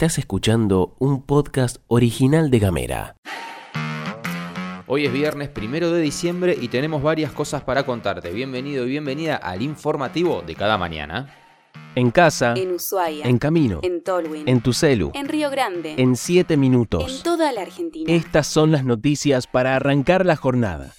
Estás escuchando un podcast original de Gamera. Hoy es viernes primero de diciembre y tenemos varias cosas para contarte. Bienvenido y bienvenida al informativo de cada mañana. En casa, En Ushuaia. en camino, En Tolwyn. en tu celu, En Río Grande. en 7 En minutos. toda la Argentina. Estas son las noticias para arrancar la jornada.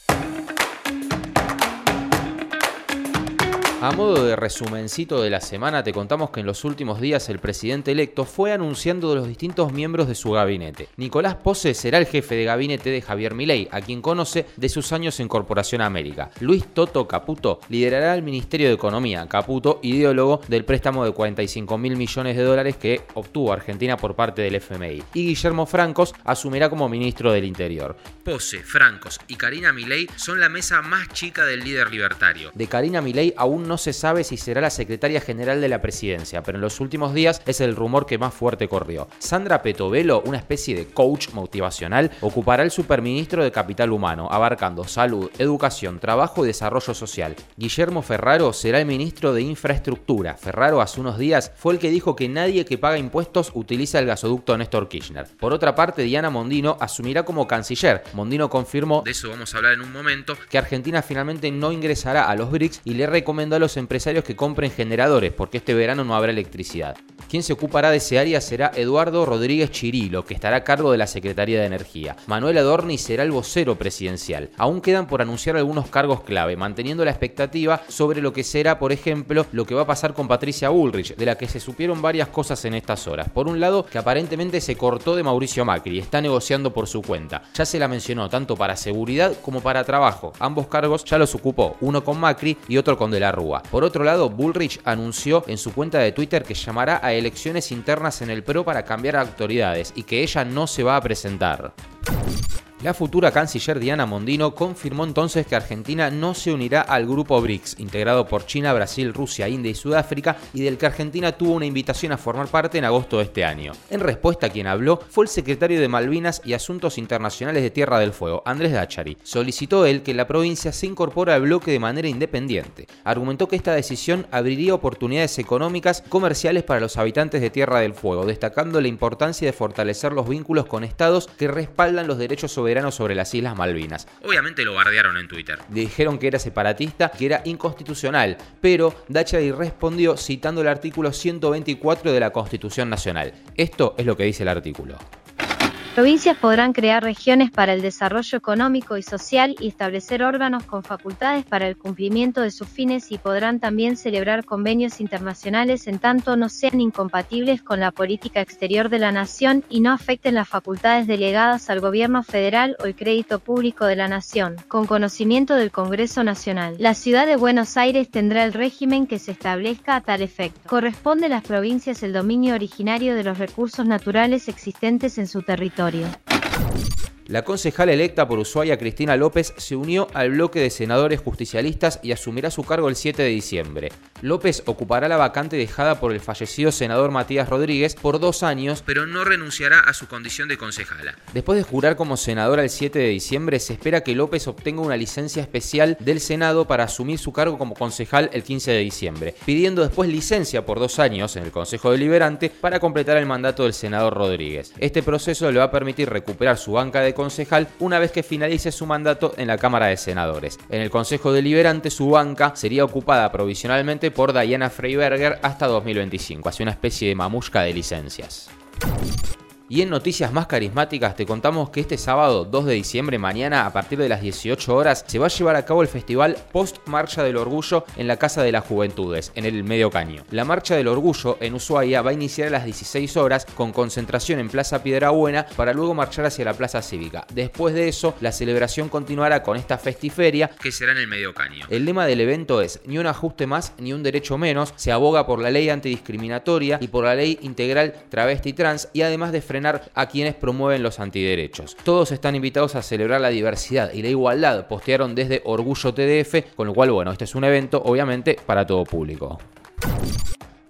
A modo de resumencito de la semana, te contamos que en los últimos días el presidente electo fue anunciando de los distintos miembros de su gabinete. Nicolás Pose será el jefe de gabinete de Javier Milei, a quien conoce de sus años en Corporación América. Luis Toto Caputo liderará el Ministerio de Economía. Caputo, ideólogo del préstamo de 45 mil millones de dólares que obtuvo Argentina por parte del FMI. Y Guillermo Francos asumirá como ministro del Interior. Pose, Francos y Karina Milei son la mesa más chica del líder libertario. De Karina Milei aún no se sabe si será la secretaria general de la presidencia, pero en los últimos días es el rumor que más fuerte corrió. Sandra Petovelo, una especie de coach motivacional, ocupará el superministro de Capital Humano, abarcando salud, educación, trabajo y desarrollo social. Guillermo Ferraro será el ministro de Infraestructura. Ferraro hace unos días fue el que dijo que nadie que paga impuestos utiliza el gasoducto Néstor Kirchner. Por otra parte, Diana Mondino asumirá como canciller. Mondino confirmó, de eso vamos a hablar en un momento, que Argentina finalmente no ingresará a los BRICS y le recomendó los empresarios que compren generadores porque este verano no habrá electricidad. Quien se ocupará de ese área será Eduardo Rodríguez Chirilo, que estará a cargo de la Secretaría de Energía. Manuel Adorni será el vocero presidencial. Aún quedan por anunciar algunos cargos clave, manteniendo la expectativa sobre lo que será, por ejemplo, lo que va a pasar con Patricia Bullrich, de la que se supieron varias cosas en estas horas. Por un lado, que aparentemente se cortó de Mauricio Macri y está negociando por su cuenta. Ya se la mencionó tanto para seguridad como para trabajo. Ambos cargos ya los ocupó, uno con Macri y otro con De la Rúa. Por otro lado, Bullrich anunció en su cuenta de Twitter que llamará a elecciones internas en el PRO para cambiar autoridades y que ella no se va a presentar. La futura canciller Diana Mondino confirmó entonces que Argentina no se unirá al grupo BRICS, integrado por China, Brasil, Rusia, India y Sudáfrica, y del que Argentina tuvo una invitación a formar parte en agosto de este año. En respuesta, quien habló fue el secretario de Malvinas y Asuntos Internacionales de Tierra del Fuego, Andrés Dachari. Solicitó él que la provincia se incorpore al bloque de manera independiente. Argumentó que esta decisión abriría oportunidades económicas comerciales para los habitantes de Tierra del Fuego, destacando la importancia de fortalecer los vínculos con estados que respaldan los derechos soberanos sobre las Islas Malvinas. Obviamente lo bardearon en Twitter. Dijeron que era separatista, que era inconstitucional, pero Dachary respondió citando el artículo 124 de la Constitución Nacional. Esto es lo que dice el artículo. Provincias podrán crear regiones para el desarrollo económico y social y establecer órganos con facultades para el cumplimiento de sus fines y podrán también celebrar convenios internacionales en tanto no sean incompatibles con la política exterior de la nación y no afecten las facultades delegadas al gobierno federal o el crédito público de la nación, con conocimiento del Congreso Nacional. La ciudad de Buenos Aires tendrá el régimen que se establezca a tal efecto. Corresponde a las provincias el dominio originario de los recursos naturales existentes en su territorio. La concejala electa por Ushuaia, Cristina López, se unió al bloque de senadores justicialistas y asumirá su cargo el 7 de diciembre. López ocupará la vacante dejada por el fallecido senador Matías Rodríguez por dos años, pero no renunciará a su condición de concejala. Después de jurar como senadora el 7 de diciembre, se espera que López obtenga una licencia especial del Senado para asumir su cargo como concejal el 15 de diciembre, pidiendo después licencia por dos años en el Consejo Deliberante para completar el mandato del senador Rodríguez. Este proceso le va a permitir recuperar su banca de concejal una vez que finalice su mandato en la Cámara de Senadores. En el Consejo Deliberante su banca sería ocupada provisionalmente por Diana Freiberger hasta 2025, así una especie de mamushka de licencias. Y en noticias más carismáticas te contamos que este sábado 2 de diciembre, mañana a partir de las 18 horas, se va a llevar a cabo el festival Post Marcha del Orgullo en la Casa de las Juventudes, en el Medio Caño. La Marcha del Orgullo en Ushuaia va a iniciar a las 16 horas con concentración en Plaza Piedrabuena para luego marchar hacia la Plaza Cívica. Después de eso, la celebración continuará con esta festiferia que será en el Medio Caño. El lema del evento es ni un ajuste más ni un derecho menos, se aboga por la ley antidiscriminatoria y por la ley integral travesti trans y además de frenar a quienes promueven los antiderechos. Todos están invitados a celebrar la diversidad y la igualdad, postearon desde Orgullo TDF, con lo cual, bueno, este es un evento obviamente para todo público.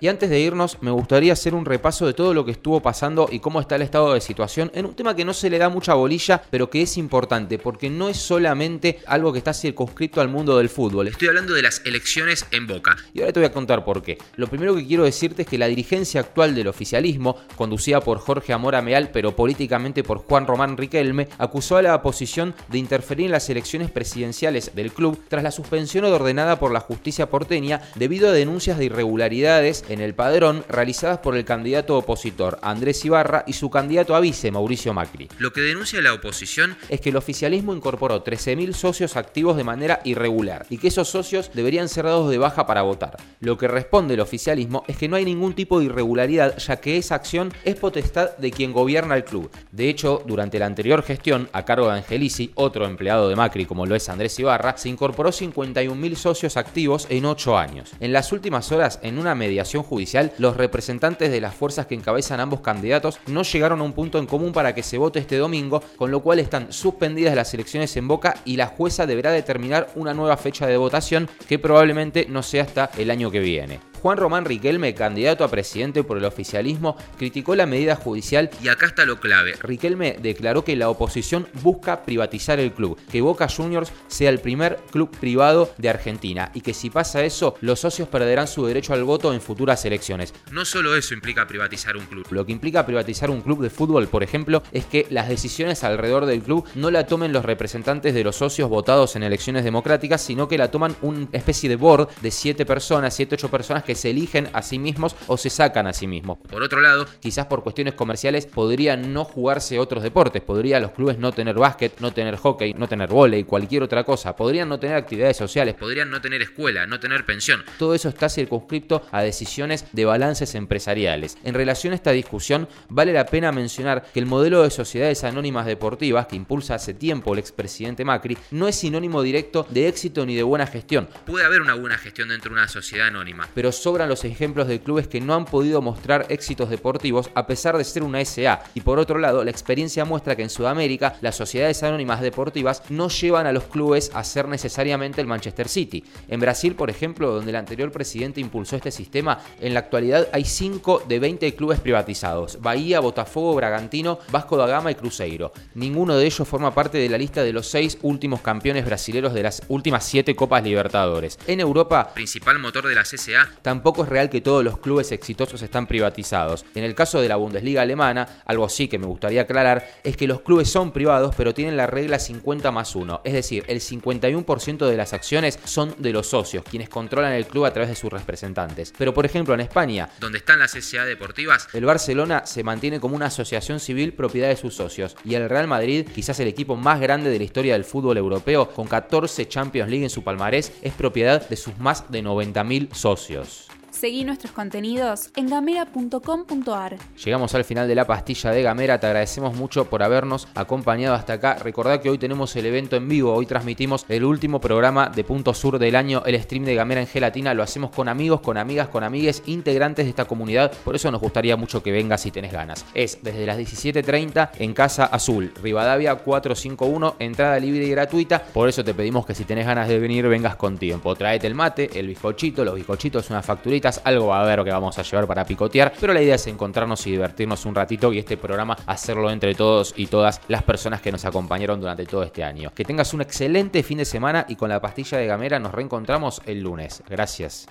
Y antes de irnos, me gustaría hacer un repaso de todo lo que estuvo pasando y cómo está el estado de situación en un tema que no se le da mucha bolilla, pero que es importante, porque no es solamente algo que está circunscrito al mundo del fútbol. Estoy hablando de las elecciones en Boca. Y ahora te voy a contar por qué. Lo primero que quiero decirte es que la dirigencia actual del oficialismo, conducida por Jorge Amora Meal, pero políticamente por Juan Román Riquelme, acusó a la oposición de interferir en las elecciones presidenciales del club tras la suspensión ordenada por la justicia porteña debido a denuncias de irregularidades en el padrón realizadas por el candidato opositor Andrés Ibarra y su candidato a vice Mauricio Macri. Lo que denuncia la oposición es que el oficialismo incorporó 13.000 socios activos de manera irregular y que esos socios deberían ser dados de baja para votar. Lo que responde el oficialismo es que no hay ningún tipo de irregularidad ya que esa acción es potestad de quien gobierna el club. De hecho, durante la anterior gestión, a cargo de Angelici, otro empleado de Macri como lo es Andrés Ibarra, se incorporó 51.000 socios activos en 8 años. En las últimas horas, en una mediación judicial, los representantes de las fuerzas que encabezan ambos candidatos no llegaron a un punto en común para que se vote este domingo, con lo cual están suspendidas las elecciones en Boca y la jueza deberá determinar una nueva fecha de votación que probablemente no sea hasta el año que viene. Juan Román Riquelme, candidato a presidente por el oficialismo, criticó la medida judicial y acá está lo clave. Riquelme declaró que la oposición busca privatizar el club, que Boca Juniors sea el primer club privado de Argentina y que si pasa eso, los socios perderán su derecho al voto en futuras elecciones. No solo eso implica privatizar un club. Lo que implica privatizar un club de fútbol, por ejemplo, es que las decisiones alrededor del club no la tomen los representantes de los socios votados en elecciones democráticas, sino que la toman una especie de board de 7 personas, 7, 8 personas que se eligen a sí mismos o se sacan a sí mismos. Por otro lado, quizás por cuestiones comerciales podrían no jugarse otros deportes, podrían los clubes no tener básquet, no tener hockey, no tener volei, cualquier otra cosa, podrían no tener actividades sociales, podrían no tener escuela, no tener pensión. Todo eso está circunscripto a decisiones de balances empresariales. En relación a esta discusión, vale la pena mencionar que el modelo de sociedades anónimas deportivas que impulsa hace tiempo el expresidente Macri no es sinónimo directo de éxito ni de buena gestión. Puede haber una buena gestión dentro de una sociedad anónima, pero sobran los ejemplos de clubes que no han podido mostrar éxitos deportivos a pesar de ser una SA. Y por otro lado, la experiencia muestra que en Sudamérica las sociedades anónimas deportivas no llevan a los clubes a ser necesariamente el Manchester City. En Brasil, por ejemplo, donde el anterior presidente impulsó este sistema, en la actualidad hay 5 de 20 clubes privatizados. Bahía, Botafogo, Bragantino, Vasco da Gama y Cruzeiro. Ninguno de ellos forma parte de la lista de los 6 últimos campeones brasileños de las últimas 7 Copas Libertadores. En Europa, principal motor de la CSA, tampoco es real que todos los clubes exitosos están privatizados. En el caso de la Bundesliga alemana, algo sí que me gustaría aclarar, es que los clubes son privados pero tienen la regla 50 más 1, es decir, el 51% de las acciones son de los socios, quienes controlan el club a través de sus representantes. Pero por ejemplo en España, donde están las SA deportivas, el Barcelona se mantiene como una asociación civil propiedad de sus socios y el Real Madrid, quizás el equipo más grande de la historia del fútbol europeo, con 14 Champions League en su palmarés, es propiedad de sus más de 90.000 socios. Seguí nuestros contenidos en gamera.com.ar. Llegamos al final de la pastilla de Gamera, te agradecemos mucho por habernos acompañado hasta acá. Recordá que hoy tenemos el evento en vivo, hoy transmitimos el último programa de Punto Sur del año, el stream de Gamera en Gelatina, lo hacemos con amigos, con amigas, con amigues, integrantes de esta comunidad, por eso nos gustaría mucho que vengas si tenés ganas. Es desde las 17.30 en Casa Azul, Rivadavia 451, entrada libre y gratuita, por eso te pedimos que si tenés ganas de venir vengas con tiempo. Traete el mate, el bizcochito, los bizcochitos, una facturita algo va a haber que vamos a llevar para picotear, pero la idea es encontrarnos y divertirnos un ratito y este programa hacerlo entre todos y todas las personas que nos acompañaron durante todo este año. Que tengas un excelente fin de semana y con la pastilla de Gamera nos reencontramos el lunes. Gracias.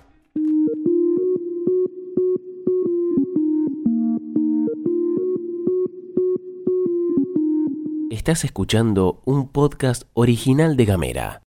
Estás escuchando un podcast original de Gamera.